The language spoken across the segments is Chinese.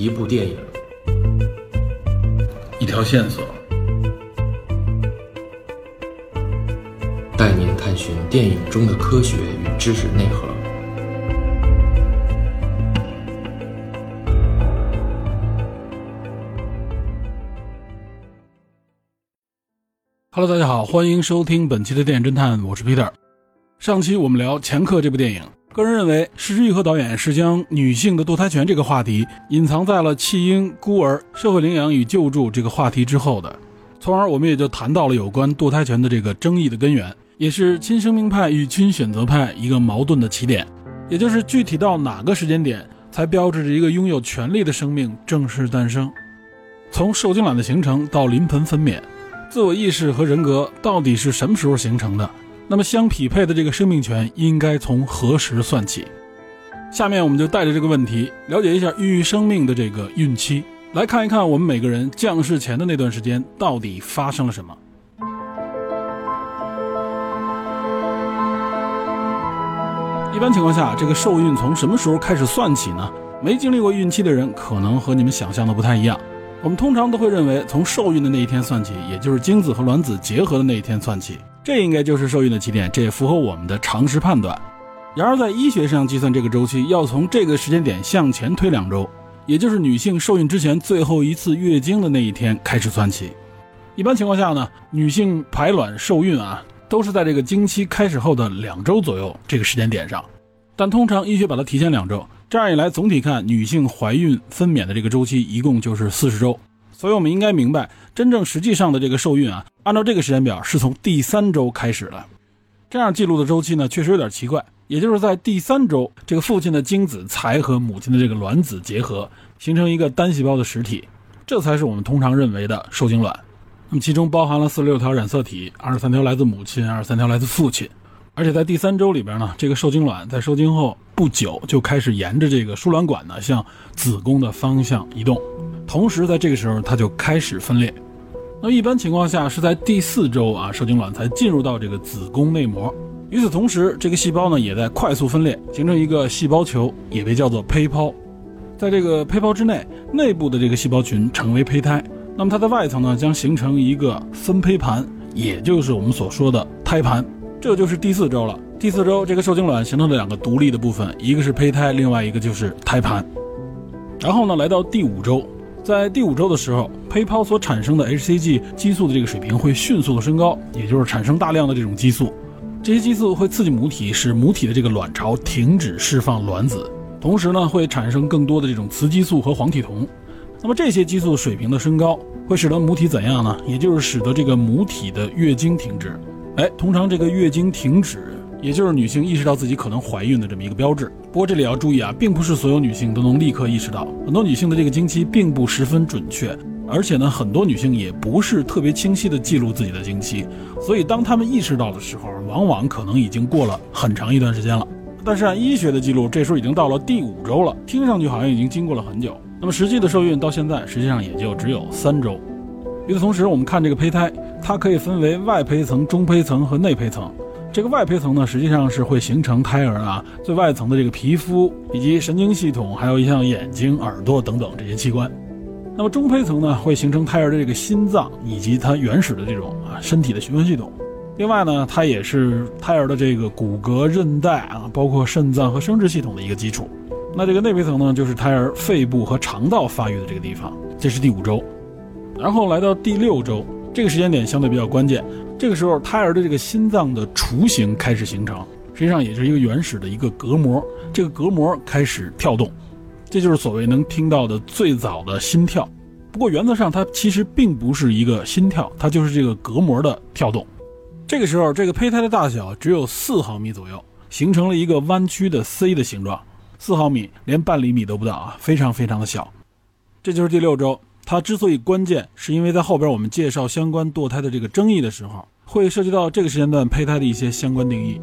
一部电影，一条线索，带您探寻电影中的科学与知识内核。Hello，大家好，欢迎收听本期的电影侦探，我是 Peter。上期我们聊《前客》这部电影，个人认为石之予和导演是将女性的堕胎权这个话题隐藏在了弃婴、孤儿、社会领养与救助这个话题之后的，从而我们也就谈到了有关堕胎权的这个争议的根源，也是亲生命派与亲选择派一个矛盾的起点，也就是具体到哪个时间点才标志着一个拥有权利的生命正式诞生，从受精卵的形成到临盆分娩。自我意识和人格到底是什么时候形成的？那么相匹配的这个生命权应该从何时算起？下面我们就带着这个问题，了解一下孕育生命的这个孕期，来看一看我们每个人降世前的那段时间到底发生了什么。一般情况下，这个受孕从什么时候开始算起呢？没经历过孕期的人，可能和你们想象的不太一样。我们通常都会认为，从受孕的那一天算起，也就是精子和卵子结合的那一天算起，这应该就是受孕的起点，这也符合我们的常识判断。然而，在医学上计算这个周期，要从这个时间点向前推两周，也就是女性受孕之前最后一次月经的那一天开始算起。一般情况下呢，女性排卵受孕啊，都是在这个经期开始后的两周左右这个时间点上，但通常医学把它提前两周。这样一来，总体看，女性怀孕分娩的这个周期一共就是四十周，所以我们应该明白，真正实际上的这个受孕啊，按照这个时间表是从第三周开始的。这样记录的周期呢，确实有点奇怪，也就是在第三周，这个父亲的精子才和母亲的这个卵子结合，形成一个单细胞的实体，这才是我们通常认为的受精卵。那么其中包含了四十六条染色体，二十三条来自母亲，二十三条来自父亲。而且在第三周里边呢，这个受精卵在受精后不久就开始沿着这个输卵管呢向子宫的方向移动，同时在这个时候它就开始分裂。那一般情况下是在第四周啊，受精卵才进入到这个子宫内膜。与此同时，这个细胞呢也在快速分裂，形成一个细胞球，也被叫做胚泡。在这个胚泡之内，内部的这个细胞群成为胚胎。那么它的外层呢将形成一个分胚盘，也就是我们所说的胎盘。这就是第四周了。第四周，这个受精卵形成了两个独立的部分，一个是胚胎，另外一个就是胎盘。然后呢，来到第五周，在第五周的时候，胚泡所产生的 hCG 激素的这个水平会迅速的升高，也就是产生大量的这种激素。这些激素会刺激母体，使母体的这个卵巢停止释放卵子，同时呢，会产生更多的这种雌激素和黄体酮。那么这些激素水平的升高，会使得母体怎样呢？也就是使得这个母体的月经停止。哎，通常这个月经停止，也就是女性意识到自己可能怀孕的这么一个标志。不过这里要注意啊，并不是所有女性都能立刻意识到，很多女性的这个经期并不十分准确，而且呢，很多女性也不是特别清晰的记录自己的经期，所以当她们意识到的时候，往往可能已经过了很长一段时间了。但是按医学的记录，这时候已经到了第五周了，听上去好像已经经过了很久。那么实际的受孕到现在，实际上也就只有三周。与此同时，我们看这个胚胎，它可以分为外胚层、中胚层和内胚层。这个外胚层呢，实际上是会形成胎儿啊最外层的这个皮肤以及神经系统，还有像眼睛、耳朵等等这些器官。那么中胚层呢，会形成胎儿的这个心脏以及它原始的这种啊身体的循环系统。另外呢，它也是胎儿的这个骨骼、韧带啊，包括肾脏和生殖系统的一个基础。那这个内胚层呢，就是胎儿肺部和肠道发育的这个地方。这是第五周。然后来到第六周，这个时间点相对比较关键。这个时候，胎儿的这个心脏的雏形开始形成，实际上也是一个原始的一个隔膜。这个隔膜开始跳动，这就是所谓能听到的最早的心跳。不过原则上，它其实并不是一个心跳，它就是这个隔膜的跳动。这个时候，这个胚胎的大小只有四毫米左右，形成了一个弯曲的 C 的形状。四毫米，连半厘米都不到啊，非常非常的小。这就是第六周。它之所以关键，是因为在后边我们介绍相关堕胎的这个争议的时候，会涉及到这个时间段胚胎的一些相关定义。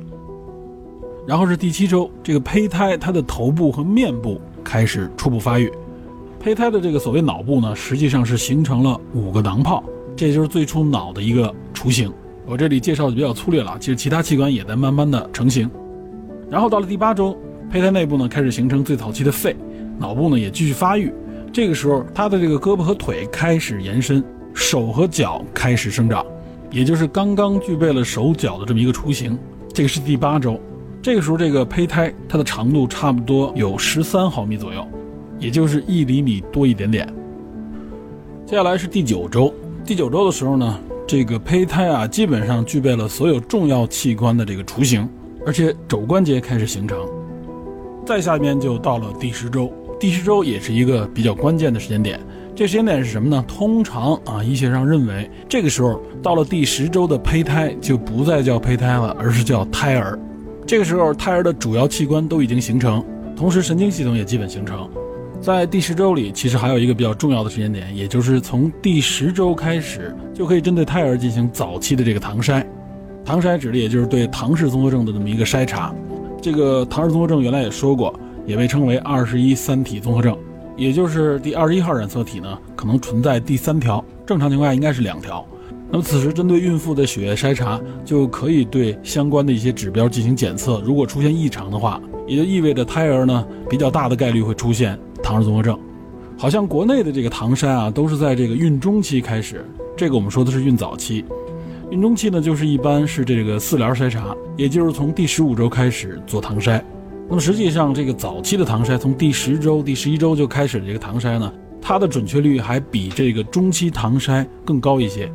然后是第七周，这个胚胎它的头部和面部开始初步发育。胚胎的这个所谓脑部呢，实际上是形成了五个囊泡，这就是最初脑的一个雏形。我这里介绍的比较粗略了，其实其他器官也在慢慢的成型。然后到了第八周，胚胎内部呢开始形成最早期的肺，脑部呢也继续发育。这个时候他的这个胳膊和腿开始延伸，手和脚开始生长，也就是刚刚具备了手脚的这么一个雏形。这个是第八周，这个时候这个胚胎它的长度差不多有十三毫米左右，也就是一厘米多一点点。接下来是第九周，第九周的时候呢，这个胚胎啊基本上具备了所有重要器官的这个雏形，而且肘关节开始形成。再下面就到了第十周，第十周也是一个比较关键的时间点。这时间点是什么呢？通常啊，医学上认为这个时候到了第十周的胚胎就不再叫胚胎了，而是叫胎儿。这个时候胎儿的主要器官都已经形成，同时神经系统也基本形成。在第十周里，其实还有一个比较重要的时间点，也就是从第十周开始，就可以针对胎儿进行早期的这个唐筛。唐筛指的也就是对唐氏综合症的这么一个筛查。这个唐氏综合症原来也说过，也被称为二十一三体综合症，也就是第二十一号染色体呢可能存在第三条，正常情况下应该是两条。那么此时针对孕妇的血液筛查，就可以对相关的一些指标进行检测。如果出现异常的话，也就意味着胎儿呢比较大的概率会出现。唐氏综合症，好像国内的这个唐筛啊，都是在这个孕中期开始。这个我们说的是孕早期，孕中期呢，就是一般是这个四联筛查，也就是从第十五周开始做唐筛。那么实际上，这个早期的唐筛，从第十周、第十一周就开始这个唐筛呢，它的准确率还比这个中期唐筛更高一些。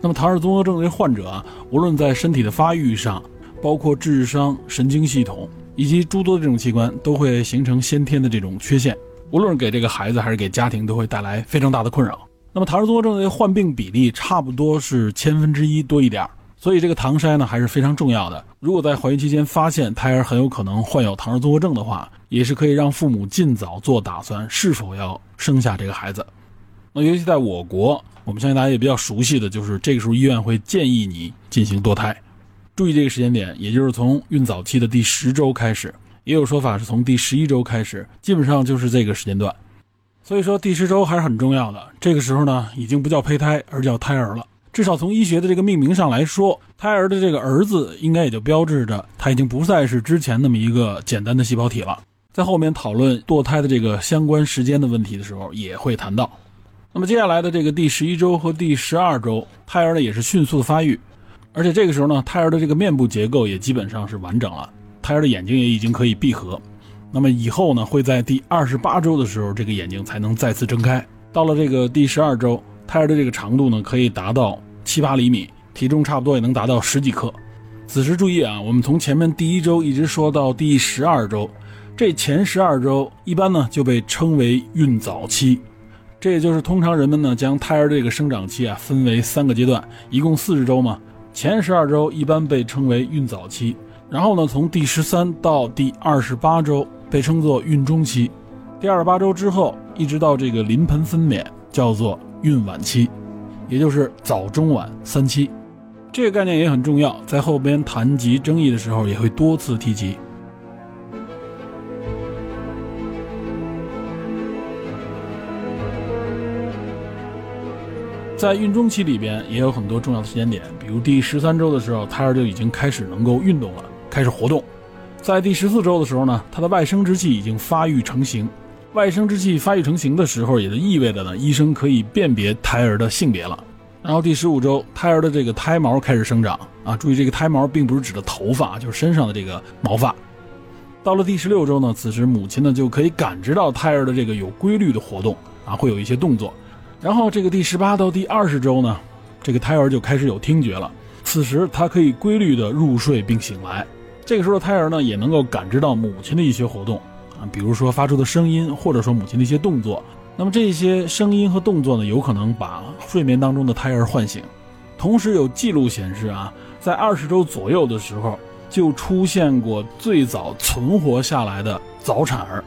那么唐氏综合症的患者啊，无论在身体的发育上，包括智商、神经系统以及诸多的这种器官，都会形成先天的这种缺陷。无论给这个孩子还是给家庭，都会带来非常大的困扰。那么唐氏综合症的患病比例差不多是千分之一多一点儿所以这个唐筛呢还是非常重要的。如果在怀孕期间发现胎儿很有可能患有唐氏综合症的话，也是可以让父母尽早做打算，是否要生下这个孩子。那尤其在我国，我们相信大家也比较熟悉的就是这个时候医院会建议你进行堕胎。注意这个时间点，也就是从孕早期的第十周开始。也有说法是从第十一周开始，基本上就是这个时间段。所以说第十周还是很重要的。这个时候呢，已经不叫胚胎，而叫胎儿了。至少从医学的这个命名上来说，胎儿的这个儿子应该也就标志着他已经不再是之前那么一个简单的细胞体了。在后面讨论堕胎的这个相关时间的问题的时候，也会谈到。那么接下来的这个第十一周和第十二周，胎儿呢也是迅速的发育，而且这个时候呢，胎儿的这个面部结构也基本上是完整了。胎儿的眼睛也已经可以闭合，那么以后呢，会在第二十八周的时候，这个眼睛才能再次睁开。到了这个第十二周，胎儿的这个长度呢，可以达到七八厘米，体重差不多也能达到十几克。此时注意啊，我们从前面第一周一直说到第十二周，这前十二周一般呢就被称为孕早期，这也就是通常人们呢将胎儿这个生长期啊分为三个阶段，一共四十周嘛，前十二周一般被称为孕早期。然后呢，从第十三到第二十八周被称作孕中期，第二十八周之后一直到这个临盆分娩叫做孕晚期，也就是早中晚三期。这个概念也很重要，在后边谈及争议的时候也会多次提及。在孕中期里边也有很多重要的时间点，比如第十三周的时候，胎儿就已经开始能够运动了。开始活动，在第十四周的时候呢，它的外生殖器已经发育成型。外生殖器发育成型的时候，也就意味着呢，医生可以辨别胎儿的性别了。然后第十五周，胎儿的这个胎毛开始生长啊，注意这个胎毛并不是指的头发，就是身上的这个毛发。到了第十六周呢，此时母亲呢就可以感知到胎儿的这个有规律的活动啊，会有一些动作。然后这个第十八到第二十周呢，这个胎儿就开始有听觉了，此时它可以规律的入睡并醒来。这个时候，胎儿呢也能够感知到母亲的一些活动比如说发出的声音，或者说母亲的一些动作。那么这些声音和动作呢，有可能把睡眠当中的胎儿唤醒。同时有记录显示啊，在二十周左右的时候，就出现过最早存活下来的早产儿，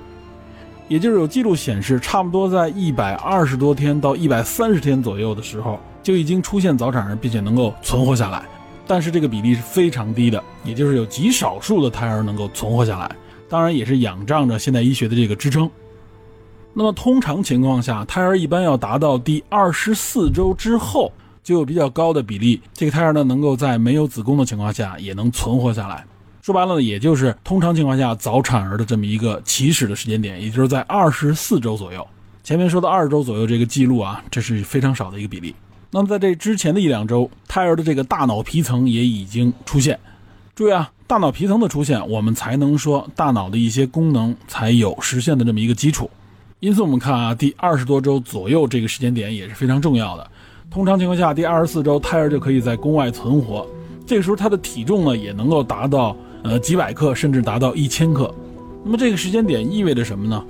也就是有记录显示，差不多在一百二十多天到一百三十天左右的时候，就已经出现早产儿，并且能够存活下来。但是这个比例是非常低的，也就是有极少数的胎儿能够存活下来，当然也是仰仗着现代医学的这个支撑。那么通常情况下，胎儿一般要达到第二十四周之后，就有比较高的比例，这个胎儿呢能够在没有子宫的情况下也能存活下来。说白了呢，也就是通常情况下早产儿的这么一个起始的时间点，也就是在二十四周左右。前面说的二十周左右这个记录啊，这是非常少的一个比例。那么在这之前的一两周，胎儿的这个大脑皮层也已经出现。注意啊，大脑皮层的出现，我们才能说大脑的一些功能才有实现的这么一个基础。因此，我们看啊，第二十多周左右这个时间点也是非常重要的。通常情况下，第二十四周胎儿就可以在宫外存活，这个时候他的体重呢也能够达到呃几百克，甚至达到一千克。那么这个时间点意味着什么呢？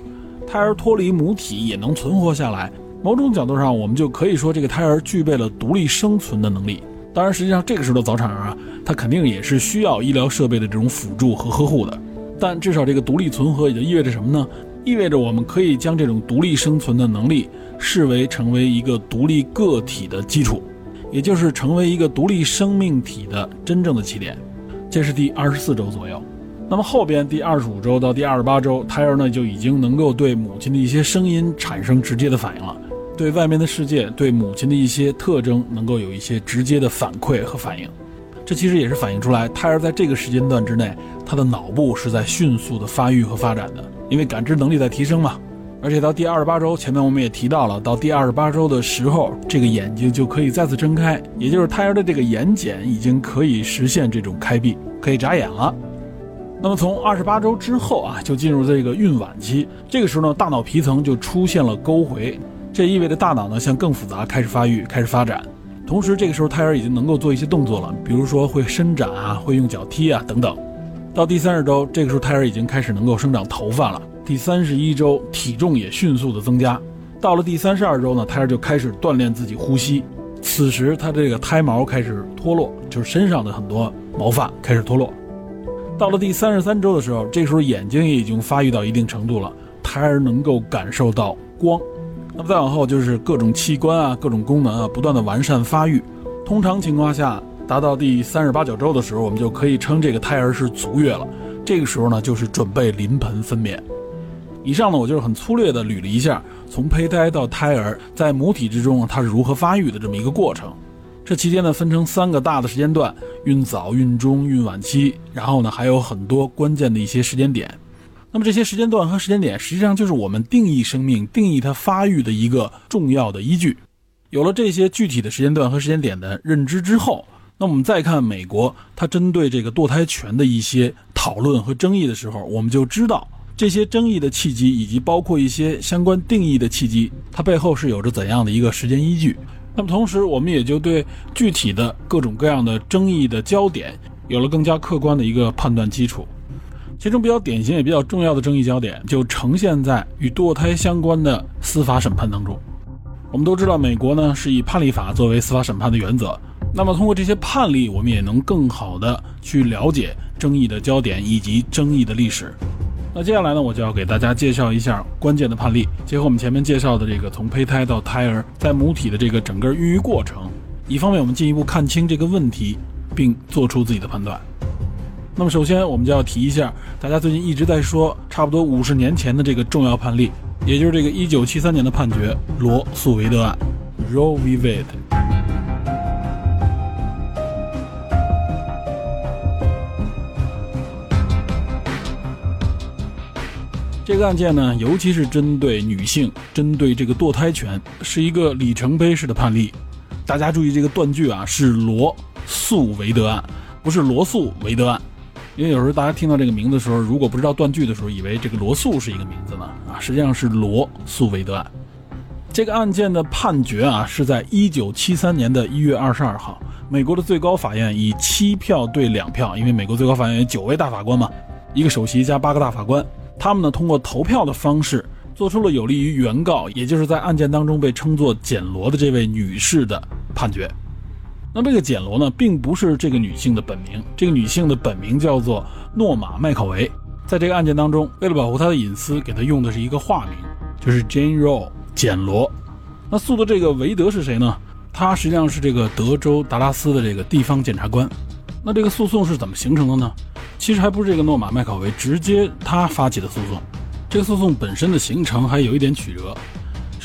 胎儿脱离母体也能存活下来，某种角度上，我们就可以说这个胎儿具备了独立生存的能力。当然，实际上这个时候的早产儿啊，他肯定也是需要医疗设备的这种辅助和呵护的。但至少这个独立存活也就意味着什么呢？意味着我们可以将这种独立生存的能力视为成为一个独立个体的基础，也就是成为一个独立生命体的真正的起点。这是第二十四周左右。那么后边第二十五周到第二十八周，胎儿呢就已经能够对母亲的一些声音产生直接的反应了。对外面的世界，对母亲的一些特征，能够有一些直接的反馈和反应。这其实也是反映出来，胎儿在这个时间段之内，他的脑部是在迅速的发育和发展的，因为感知能力在提升嘛。而且到第二十八周，前面我们也提到了，到第二十八周的时候，这个眼睛就可以再次睁开，也就是胎儿的这个眼睑已经可以实现这种开闭，可以眨眼了。那么从二十八周之后啊，就进入这个孕晚期，这个时候呢，大脑皮层就出现了沟回。这意味着大脑呢向更复杂开始发育，开始发展。同时，这个时候胎儿已经能够做一些动作了，比如说会伸展啊，会用脚踢啊等等。到第三十周，这个时候胎儿已经开始能够生长头发了。第三十一周，体重也迅速的增加。到了第三十二周呢，胎儿就开始锻炼自己呼吸。此时，他这个胎毛开始脱落，就是身上的很多毛发开始脱落。到了第三十三周的时候，这时候眼睛也已经发育到一定程度了，胎儿能够感受到光。那么再往后就是各种器官啊、各种功能啊不断的完善发育。通常情况下，达到第三十八九周的时候，我们就可以称这个胎儿是足月了。这个时候呢，就是准备临盆分娩。以上呢，我就是很粗略的捋了一下，从胚胎到胎儿在母体之中它是如何发育的这么一个过程。这期间呢，分成三个大的时间段：孕早、孕中、孕晚期。然后呢，还有很多关键的一些时间点。那么这些时间段和时间点，实际上就是我们定义生命、定义它发育的一个重要的依据。有了这些具体的时间段和时间点的认知之后，那我们再看美国它针对这个堕胎权的一些讨论和争议的时候，我们就知道这些争议的契机，以及包括一些相关定义的契机，它背后是有着怎样的一个时间依据。那么同时，我们也就对具体的各种各样的争议的焦点有了更加客观的一个判断基础。其中比较典型也比较重要的争议焦点，就呈现在与堕胎相关的司法审判当中。我们都知道，美国呢是以判例法作为司法审判的原则。那么，通过这些判例，我们也能更好的去了解争议的焦点以及争议的历史。那接下来呢，我就要给大家介绍一下关键的判例，结合我们前面介绍的这个从胚胎到胎儿在母体的这个整个孕育过程，以方便我们进一步看清这个问题，并做出自己的判断。那么首先，我们就要提一下，大家最近一直在说，差不多五十年前的这个重要判例，也就是这个一九七三年的判决——罗素韦德案 （Roe v. Wade）。这个案件呢，尤其是针对女性，针对这个堕胎权，是一个里程碑式的判例。大家注意这个断句啊，是罗素韦德案，不是罗素韦德案。因为有时候大家听到这个名字的时候，如果不知道断句的时候，以为这个罗素是一个名字呢啊，实际上是罗素韦德案。这个案件的判决啊，是在一九七三年的一月二十二号，美国的最高法院以七票对两票，因为美国最高法院有九位大法官嘛，一个首席加八个大法官，他们呢通过投票的方式，做出了有利于原告，也就是在案件当中被称作简罗的这位女士的判决。那这个简罗呢，并不是这个女性的本名，这个女性的本名叫做诺玛麦考维。在这个案件当中，为了保护她的隐私，给她用的是一个化名，就是 Jane Roe 简罗。那诉的这个韦德是谁呢？他实际上是这个德州达拉斯的这个地方检察官。那这个诉讼是怎么形成的呢？其实还不是这个诺玛麦考维直接他发起的诉讼，这个诉讼本身的形成还有一点曲折。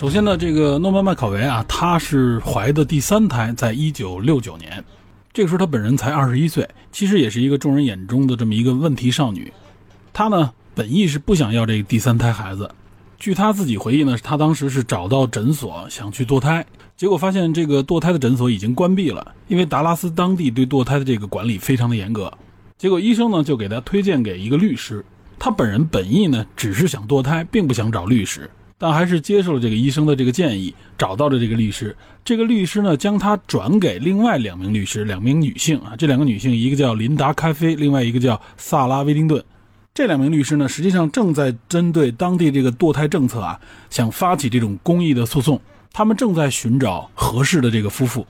首先呢，这个诺曼麦考维啊，她是怀的第三胎，在一九六九年，这个时候她本人才二十一岁，其实也是一个众人眼中的这么一个问题少女。她呢，本意是不想要这个第三胎孩子，据他自己回忆呢，他当时是找到诊所想去堕胎，结果发现这个堕胎的诊所已经关闭了，因为达拉斯当地对堕胎的这个管理非常的严格。结果医生呢就给他推荐给一个律师，他本人本意呢只是想堕胎，并不想找律师，但还是接受了这个医生的这个建议，找到了这个律师。这个律师呢将他转给另外两名律师，两名女性啊，这两个女性一个叫琳达·咖啡，另外一个叫萨拉·威丁顿。这两名律师呢，实际上正在针对当地这个堕胎政策啊，想发起这种公益的诉讼。他们正在寻找合适的这个夫妇，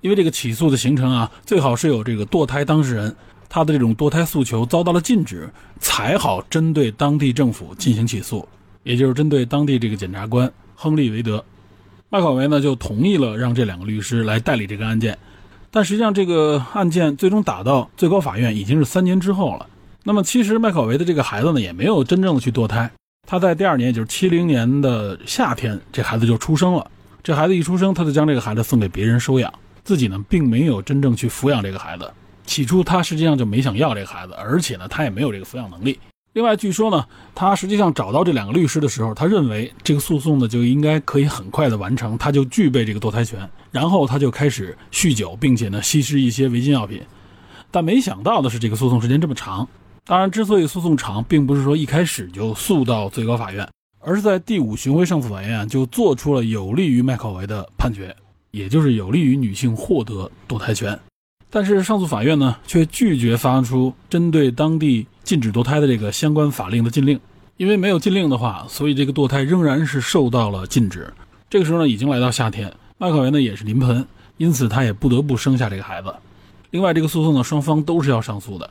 因为这个起诉的形成啊，最好是有这个堕胎当事人，他的这种堕胎诉求遭到了禁止，才好针对当地政府进行起诉，也就是针对当地这个检察官亨利·维德。麦考维呢就同意了让这两个律师来代理这个案件，但实际上这个案件最终打到最高法院已经是三年之后了。那么其实麦考维的这个孩子呢，也没有真正的去堕胎。他在第二年，也就是七零年的夏天，这孩子就出生了。这孩子一出生，他就将这个孩子送给别人收养，自己呢并没有真正去抚养这个孩子。起初他实际上就没想要这个孩子，而且呢他也没有这个抚养能力。另外，据说呢，他实际上找到这两个律师的时候，他认为这个诉讼呢就应该可以很快的完成，他就具备这个堕胎权。然后他就开始酗酒，并且呢吸食一些违禁药品。但没想到的是，这个诉讼时间这么长。当然，之所以诉讼长，并不是说一开始就诉到最高法院，而是在第五巡回上诉法院就做出了有利于麦考维的判决，也就是有利于女性获得堕胎权。但是上诉法院呢，却拒绝发出针对当地禁止堕胎的这个相关法令的禁令，因为没有禁令的话，所以这个堕胎仍然是受到了禁止。这个时候呢，已经来到夏天，麦考维呢也是临盆，因此他也不得不生下这个孩子。另外，这个诉讼呢，双方都是要上诉的。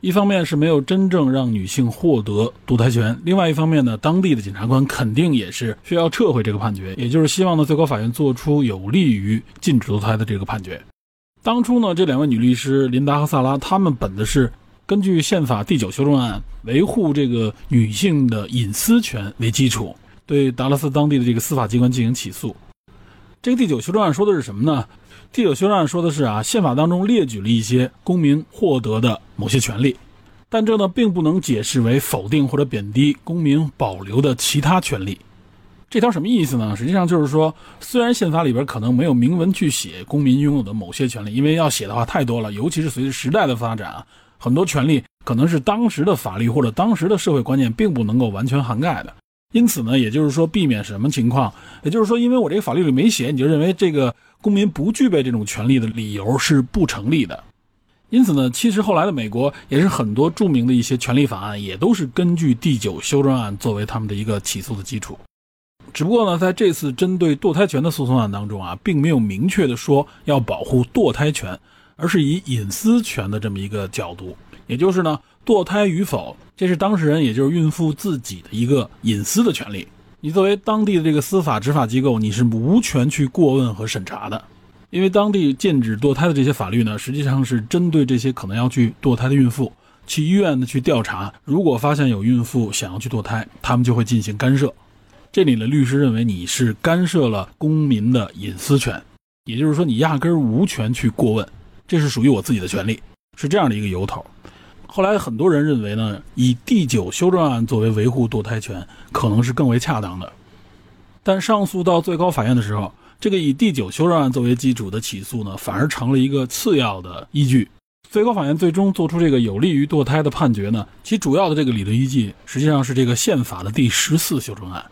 一方面是没有真正让女性获得堕胎权，另外一方面呢，当地的检察官肯定也是需要撤回这个判决，也就是希望呢最高法院做出有利于禁止堕胎的这个判决。当初呢，这两位女律师琳达和萨拉，她们本的是根据宪法第九修正案维护这个女性的隐私权为基础，对达拉斯当地的这个司法机关进行起诉。这个第九修正案说的是什么呢？第九修正案说的是啊，宪法当中列举了一些公民获得的某些权利，但这呢并不能解释为否定或者贬低公民保留的其他权利。这条什么意思呢？实际上就是说，虽然宪法里边可能没有明文去写公民拥有的某些权利，因为要写的话太多了，尤其是随着时代的发展啊，很多权利可能是当时的法律或者当时的社会观念并不能够完全涵盖的。因此呢，也就是说，避免什么情况？也就是说，因为我这个法律里没写，你就认为这个。公民不具备这种权利的理由是不成立的，因此呢，其实后来的美国也是很多著名的一些权利法案，也都是根据第九修正案作为他们的一个起诉的基础。只不过呢，在这次针对堕胎权的诉讼案当中啊，并没有明确的说要保护堕胎权，而是以隐私权的这么一个角度，也就是呢，堕胎与否，这是当事人也就是孕妇自己的一个隐私的权利。你作为当地的这个司法执法机构，你是无权去过问和审查的，因为当地禁止堕胎的这些法律呢，实际上是针对这些可能要去堕胎的孕妇，去医院呢去调查。如果发现有孕妇想要去堕胎，他们就会进行干涉。这里的律师认为你是干涉了公民的隐私权，也就是说你压根儿无权去过问，这是属于我自己的权利，是这样的一个由头。后来很多人认为呢，以第九修正案作为维护堕胎权，可能是更为恰当的。但上诉到最高法院的时候，这个以第九修正案作为基础的起诉呢，反而成了一个次要的依据。最高法院最终做出这个有利于堕胎的判决呢，其主要的这个理论依据实际上是这个宪法的第十四修正案。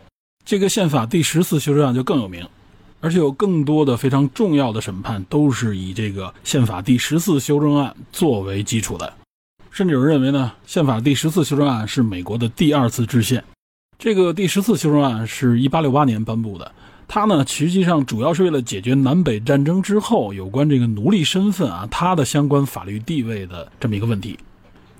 这个宪法第十四修正案就更有名，而且有更多的非常重要的审判都是以这个宪法第十四修正案作为基础的。甚至有人认为呢，宪法第十四修正案是美国的第二次制宪。这个第十四修正案是一八六八年颁布的，它呢实际上主要是为了解决南北战争之后有关这个奴隶身份啊，它的相关法律地位的这么一个问题。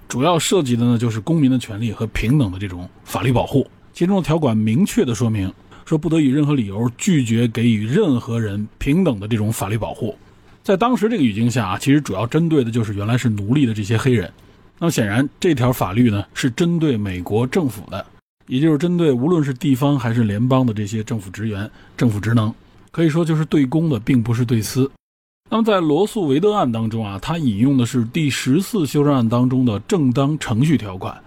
主要涉及的呢就是公民的权利和平等的这种法律保护。其中的条款明确的说明，说不得以任何理由拒绝给予任何人平等的这种法律保护。在当时这个语境下啊，其实主要针对的就是原来是奴隶的这些黑人。那么显然，这条法律呢是针对美国政府的，也就是针对无论是地方还是联邦的这些政府职员、政府职能，可以说就是对公的，并不是对私。那么在罗素韦德案当中啊，他引用的是第十四修正案当中的正当程序条款。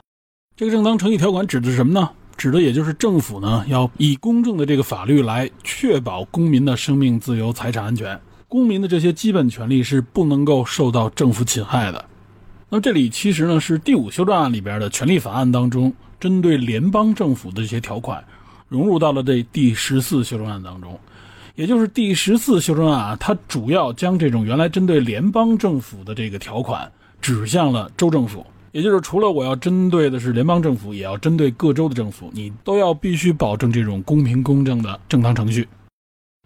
这个正当程序条款指的是什么呢？指的也就是政府呢要以公正的这个法律来确保公民的生命、自由、财产安全，公民的这些基本权利是不能够受到政府侵害的。那这里其实呢是第五修正案里边的权利法案当中针对联邦政府的这些条款融入到了这第十四修正案当中，也就是第十四修正案啊，它主要将这种原来针对联邦政府的这个条款指向了州政府，也就是除了我要针对的是联邦政府，也要针对各州的政府，你都要必须保证这种公平公正的正当程序。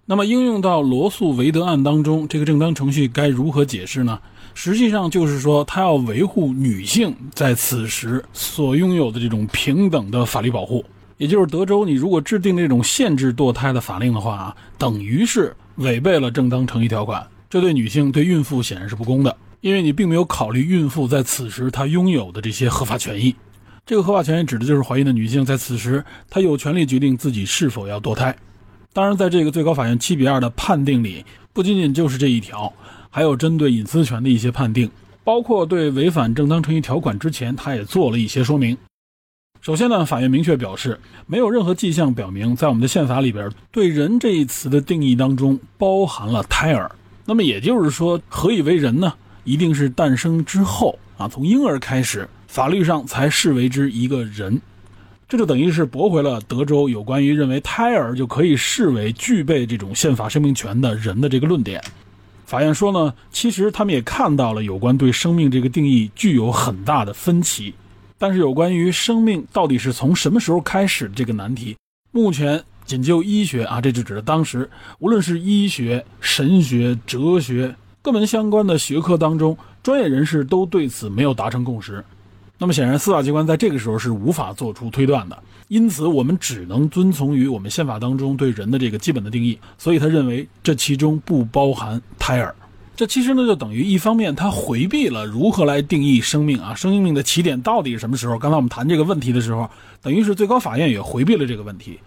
那么应用到罗素韦德案当中，这个正当程序该如何解释呢？实际上就是说，他要维护女性在此时所拥有的这种平等的法律保护。也就是德州，你如果制定这种限制堕胎的法令的话啊，等于是违背了正当程序条款，这对女性、对孕妇显然是不公的，因为你并没有考虑孕妇在此时她拥有的这些合法权益。这个合法权益指的就是怀孕的女性在此时她有权利决定自己是否要堕胎。当然，在这个最高法院七比二的判定里，不仅仅就是这一条。还有针对隐私权的一些判定，包括对违反正当程序条款之前，他也做了一些说明。首先呢，法院明确表示，没有任何迹象表明，在我们的宪法里边，对人这一词的定义当中包含了胎儿。那么也就是说，何以为人呢？一定是诞生之后啊，从婴儿开始，法律上才视为之一个人。这就等于是驳回了德州有关于认为胎儿就可以视为具备这种宪法生命权的人的这个论点。法院说呢，其实他们也看到了有关对生命这个定义具有很大的分歧，但是有关于生命到底是从什么时候开始这个难题，目前仅就医学啊，这就指的当时，无论是医学、神学、哲学各门相关的学科当中，专业人士都对此没有达成共识。那么显然，司法机关在这个时候是无法做出推断的，因此我们只能遵从于我们宪法当中对人的这个基本的定义。所以他认为这其中不包含胎儿。这其实呢，就等于一方面他回避了如何来定义生命啊，生命的起点到底是什么时候？刚才我们谈这个问题的时候，等于是最高法院也回避了这个问题。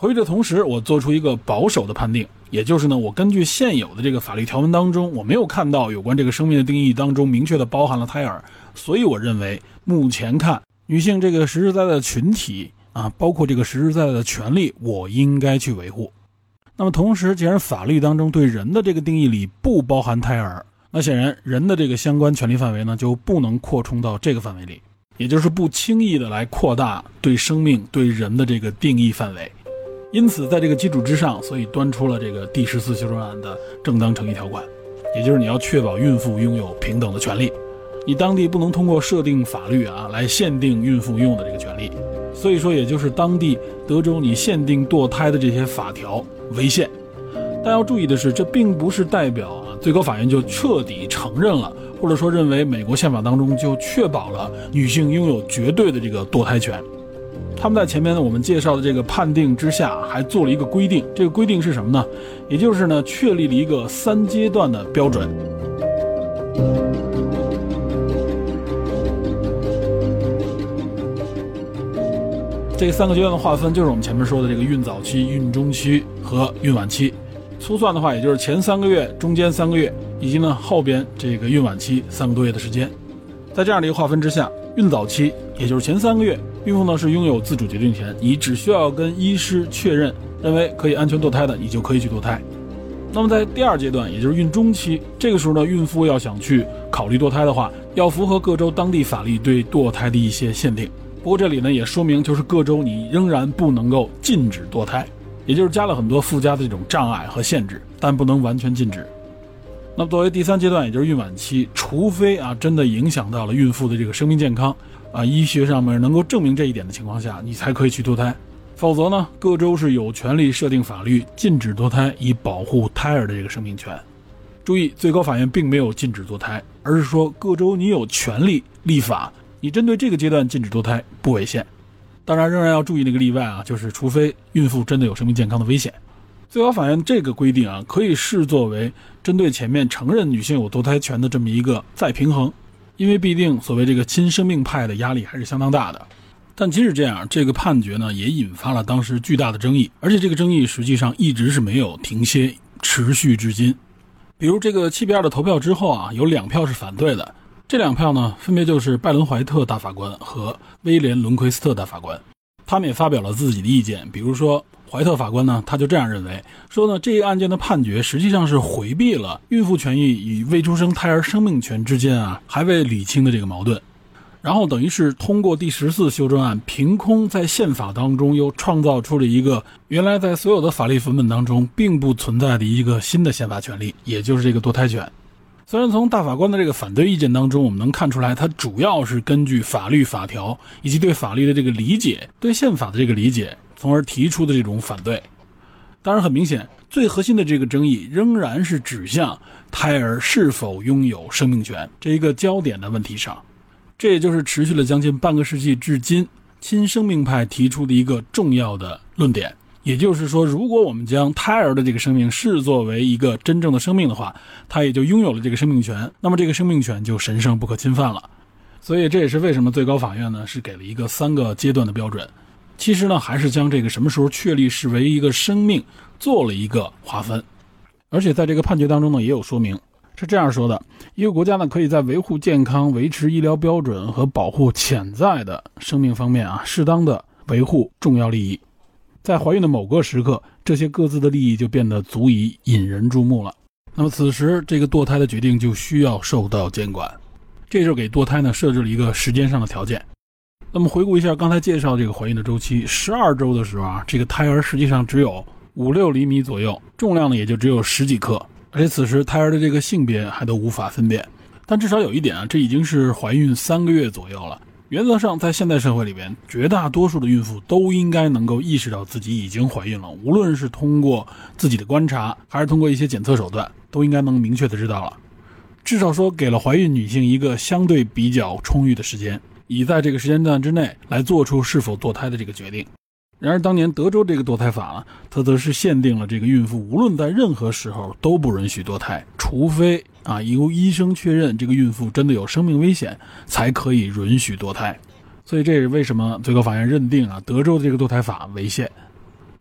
回避的同时，我做出一个保守的判定，也就是呢，我根据现有的这个法律条文当中，我没有看到有关这个生命的定义当中明确的包含了胎儿。所以我认为，目前看女性这个实实在在的群体啊，包括这个实实在在的权利，我应该去维护。那么同时，既然法律当中对人的这个定义里不包含胎儿，那显然人的这个相关权利范围呢，就不能扩充到这个范围里，也就是不轻易的来扩大对生命对人的这个定义范围。因此，在这个基础之上，所以端出了这个第十四修正案的正当程序条款，也就是你要确保孕妇拥有平等的权利。你当地不能通过设定法律啊来限定孕妇用的这个权利，所以说也就是当地德州你限定堕胎的这些法条违宪。但要注意的是，这并不是代表啊最高法院就彻底承认了，或者说认为美国宪法当中就确保了女性拥有绝对的这个堕胎权。他们在前面呢我们介绍的这个判定之下，还做了一个规定，这个规定是什么呢？也就是呢确立了一个三阶段的标准。这三个阶段的划分，就是我们前面说的这个孕早期、孕中期和孕晚期。粗算的话，也就是前三个月、中间三个月，以及呢后边这个孕晚期三个多月的时间。在这样的一个划分之下，孕早期，也就是前三个月，孕妇呢是拥有自主决定权，你只需要跟医师确认，认为可以安全堕胎的，你就可以去堕胎。那么在第二阶段，也就是孕中期，这个时候呢，孕妇要想去考虑堕胎的话，要符合各州当地法律对堕胎的一些限定。不过这里呢也说明，就是各州你仍然不能够禁止堕胎，也就是加了很多附加的这种障碍和限制，但不能完全禁止。那么作为第三阶段，也就是孕晚期，除非啊真的影响到了孕妇的这个生命健康啊，医学上面能够证明这一点的情况下，你才可以去堕胎。否则呢，各州是有权利设定法律禁止堕胎，以保护胎儿的这个生命权。注意，最高法院并没有禁止堕胎，而是说各州你有权利立法。你针对这个阶段禁止堕胎不违宪，当然仍然要注意那个例外啊，就是除非孕妇真的有生命健康的危险。最高法院这个规定啊，可以视作为针对前面承认女性有堕胎权的这么一个再平衡，因为必定所谓这个亲生命派的压力还是相当大的。但即使这样，这个判决呢也引发了当时巨大的争议，而且这个争议实际上一直是没有停歇，持续至今。比如这个七比二的投票之后啊，有两票是反对的。这两票呢，分别就是拜伦·怀特大法官和威廉·伦奎斯特大法官，他们也发表了自己的意见，比如说怀特法官呢，他就这样认为，说呢这一案件的判决实际上是回避了孕妇权益与未出生胎儿生命权之间啊还未理清的这个矛盾。然后等于是通过第十四修正案，凭空在宪法当中又创造出了一个原来在所有的法律文本当中并不存在的一个新的宪法权利，也就是这个堕胎权。虽然从大法官的这个反对意见当中，我们能看出来，他主要是根据法律法条以及对法律的这个理解、对宪法的这个理解，从而提出的这种反对。当然，很明显，最核心的这个争议仍然是指向胎儿是否拥有生命权这一个焦点的问题上。这也就是持续了将近半个世纪至今，亲生命派提出的一个重要的论点。也就是说，如果我们将胎儿的这个生命视作为一个真正的生命的话，他也就拥有了这个生命权，那么这个生命权就神圣不可侵犯了。所以这也是为什么最高法院呢是给了一个三个阶段的标准。其实呢，还是将这个什么时候确立视为一个生命做了一个划分。而且在这个判决当中呢，也有说明。是这样说的：一个国家呢，可以在维护健康、维持医疗标准和保护潜在的生命方面啊，适当的维护重要利益。在怀孕的某个时刻，这些各自的利益就变得足以引人注目了。那么此时，这个堕胎的决定就需要受到监管。这就给堕胎呢设置了一个时间上的条件。那么回顾一下刚才介绍这个怀孕的周期，十二周的时候啊，这个胎儿实际上只有五六厘米左右，重量呢也就只有十几克。而且此时胎儿的这个性别还都无法分辨，但至少有一点啊，这已经是怀孕三个月左右了。原则上，在现代社会里边，绝大多数的孕妇都应该能够意识到自己已经怀孕了，无论是通过自己的观察，还是通过一些检测手段，都应该能明确的知道了。至少说，给了怀孕女性一个相对比较充裕的时间，以在这个时间段之内来做出是否堕胎的这个决定。然而，当年德州这个堕胎法呢，它则是限定了这个孕妇无论在任何时候都不允许堕胎，除非啊由医生确认这个孕妇真的有生命危险，才可以允许堕胎。所以这也是为什么最高法院认定啊德州的这个堕胎法违宪。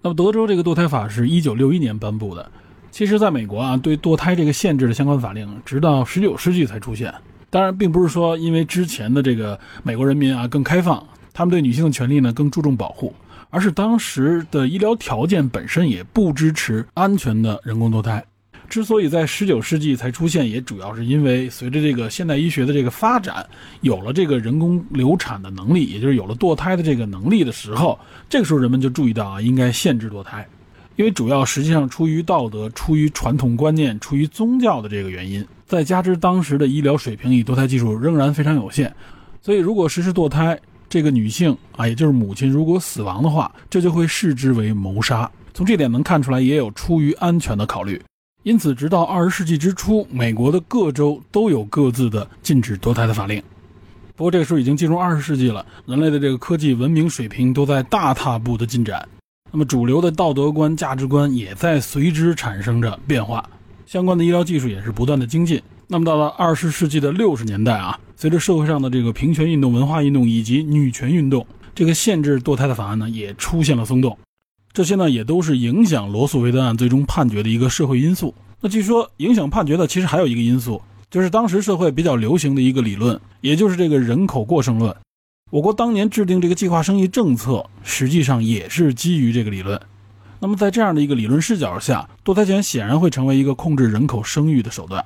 那么，德州这个堕胎法是一九六一年颁布的。其实，在美国啊，对堕胎这个限制的相关法令，直到十九世纪才出现。当然，并不是说因为之前的这个美国人民啊更开放，他们对女性的权利呢更注重保护。而是当时的医疗条件本身也不支持安全的人工堕胎。之所以在十九世纪才出现，也主要是因为随着这个现代医学的这个发展，有了这个人工流产的能力，也就是有了堕胎的这个能力的时候，这个时候人们就注意到啊，应该限制堕胎，因为主要实际上出于道德、出于传统观念、出于宗教的这个原因，再加之当时的医疗水平与堕胎技术仍然非常有限，所以如果实施堕胎，这个女性啊，也就是母亲，如果死亡的话，这就会视之为谋杀。从这点能看出来，也有出于安全的考虑。因此，直到二十世纪之初，美国的各州都有各自的禁止堕胎的法令。不过，这个时候已经进入二十世纪了，人类的这个科技文明水平都在大踏步的进展，那么主流的道德观、价值观也在随之产生着变化，相关的医疗技术也是不断的精进。那么到了二十世纪的六十年代啊，随着社会上的这个平权运动、文化运动以及女权运动，这个限制堕胎的法案呢也出现了松动。这些呢也都是影响罗素韦德案最终判决的一个社会因素。那据说影响判决的其实还有一个因素，就是当时社会比较流行的一个理论，也就是这个人口过剩论。我国当年制定这个计划生育政策，实际上也是基于这个理论。那么在这样的一个理论视角下，堕胎权显然会成为一个控制人口生育的手段。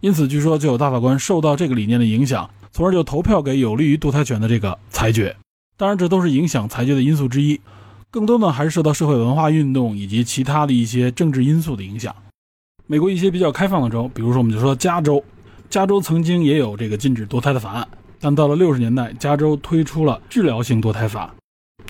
因此，据说就有大法官受到这个理念的影响，从而就投票给有利于堕胎权的这个裁决。当然，这都是影响裁决的因素之一，更多呢还是受到社会文化运动以及其他的一些政治因素的影响。美国一些比较开放的州，比如说我们就说加州，加州曾经也有这个禁止堕胎的法案，但到了六十年代，加州推出了治疗性堕胎法，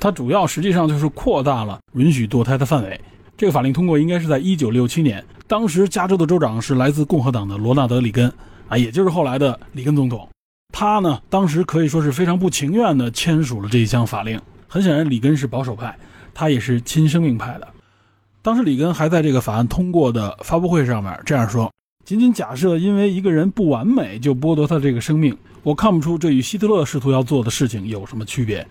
它主要实际上就是扩大了允许堕胎的范围。这个法令通过应该是在一九六七年。当时加州的州长是来自共和党的罗纳德·里根，啊，也就是后来的里根总统。他呢，当时可以说是非常不情愿地签署了这一项法令。很显然，里根是保守派，他也是亲生命派的。当时里根还在这个法案通过的发布会上面这样说：“仅仅假设因为一个人不完美就剥夺他这个生命，我看不出这与希特勒试图要做的事情有什么区别。”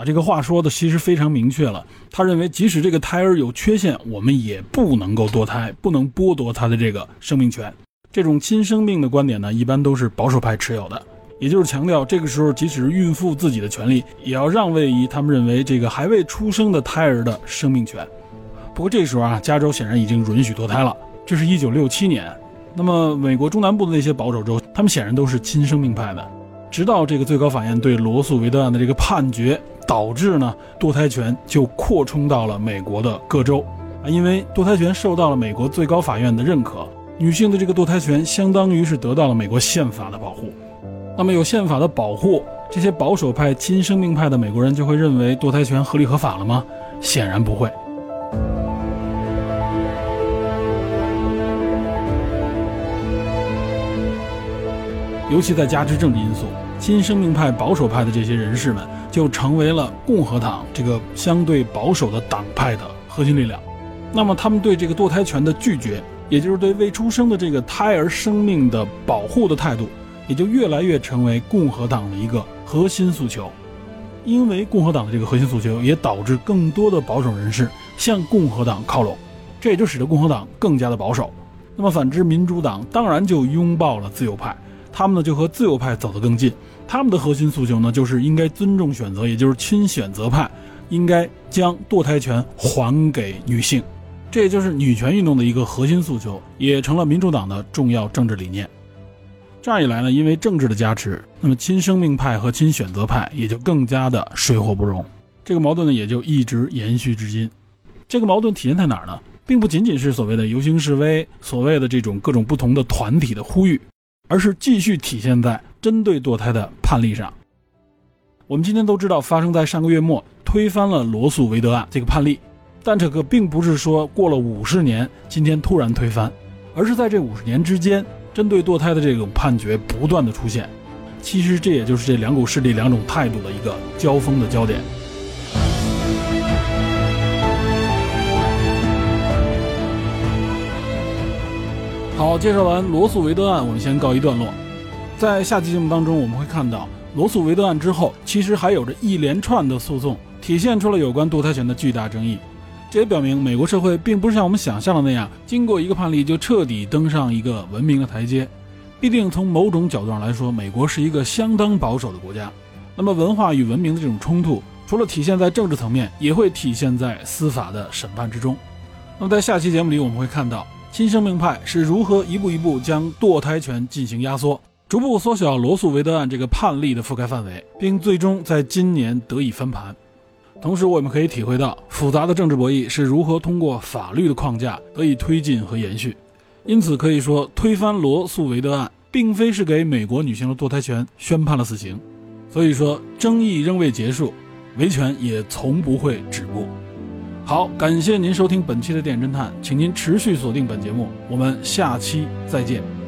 啊，这个话说的其实非常明确了。他认为，即使这个胎儿有缺陷，我们也不能够堕胎，不能剥夺他的这个生命权。这种亲生命的观点呢，一般都是保守派持有的。也就是强调这个时候即使是孕妇自己的权利，也要让位于他们认为这个还未出生的胎儿的生命权。不过这时候啊，加州显然已经允许堕胎了。这是一九六七年，那么美国中南部的那些保守州，他们显然都是亲生命派的。直到这个最高法院对罗素韦德案的这个判决，导致呢堕胎权就扩充到了美国的各州啊，因为堕胎权受到了美国最高法院的认可，女性的这个堕胎权相当于是得到了美国宪法的保护。那么有宪法的保护，这些保守派亲生命派的美国人就会认为堕胎权合理合法了吗？显然不会。尤其在加之政治因素，新生命派保守派的这些人士们就成为了共和党这个相对保守的党派的核心力量。那么他们对这个堕胎权的拒绝，也就是对未出生的这个胎儿生命的保护的态度，也就越来越成为共和党的一个核心诉求。因为共和党的这个核心诉求，也导致更多的保守人士向共和党靠拢，这也就使得共和党更加的保守。那么反之，民主党当然就拥抱了自由派。他们呢就和自由派走得更近，他们的核心诉求呢就是应该尊重选择，也就是亲选择派，应该将堕胎权还给女性，这也就是女权运动的一个核心诉求，也成了民主党的重要政治理念。这样一来呢，因为政治的加持，那么亲生命派和亲选择派也就更加的水火不容，这个矛盾呢也就一直延续至今。这个矛盾体现在哪儿呢？并不仅仅是所谓的游行示威，所谓的这种各种不同的团体的呼吁。而是继续体现在针对堕胎的判例上。我们今天都知道，发生在上个月末推翻了罗素韦德案这个判例，但这个并不是说过了五十年，今天突然推翻，而是在这五十年之间，针对堕胎的这种判决不断的出现。其实这也就是这两股势力两种态度的一个交锋的焦点。好，介绍完罗素维德案，我们先告一段落。在下期节目当中，我们会看到罗素维德案之后，其实还有着一连串的诉讼，体现出了有关堕胎权的巨大争议。这也表明，美国社会并不是像我们想象的那样，经过一个判例就彻底登上一个文明的台阶。必定从某种角度上来说，美国是一个相当保守的国家。那么，文化与文明的这种冲突，除了体现在政治层面，也会体现在司法的审判之中。那么，在下期节目里，我们会看到。新生命派是如何一步一步将堕胎权进行压缩，逐步缩小罗素韦德案这个判例的覆盖范围，并最终在今年得以翻盘。同时，我们可以体会到复杂的政治博弈是如何通过法律的框架得以推进和延续。因此，可以说推翻罗素韦德案并非是给美国女性的堕胎权宣判了死刑。所以说，争议仍未结束，维权也从不会止步。好，感谢您收听本期的电影侦探，请您持续锁定本节目，我们下期再见。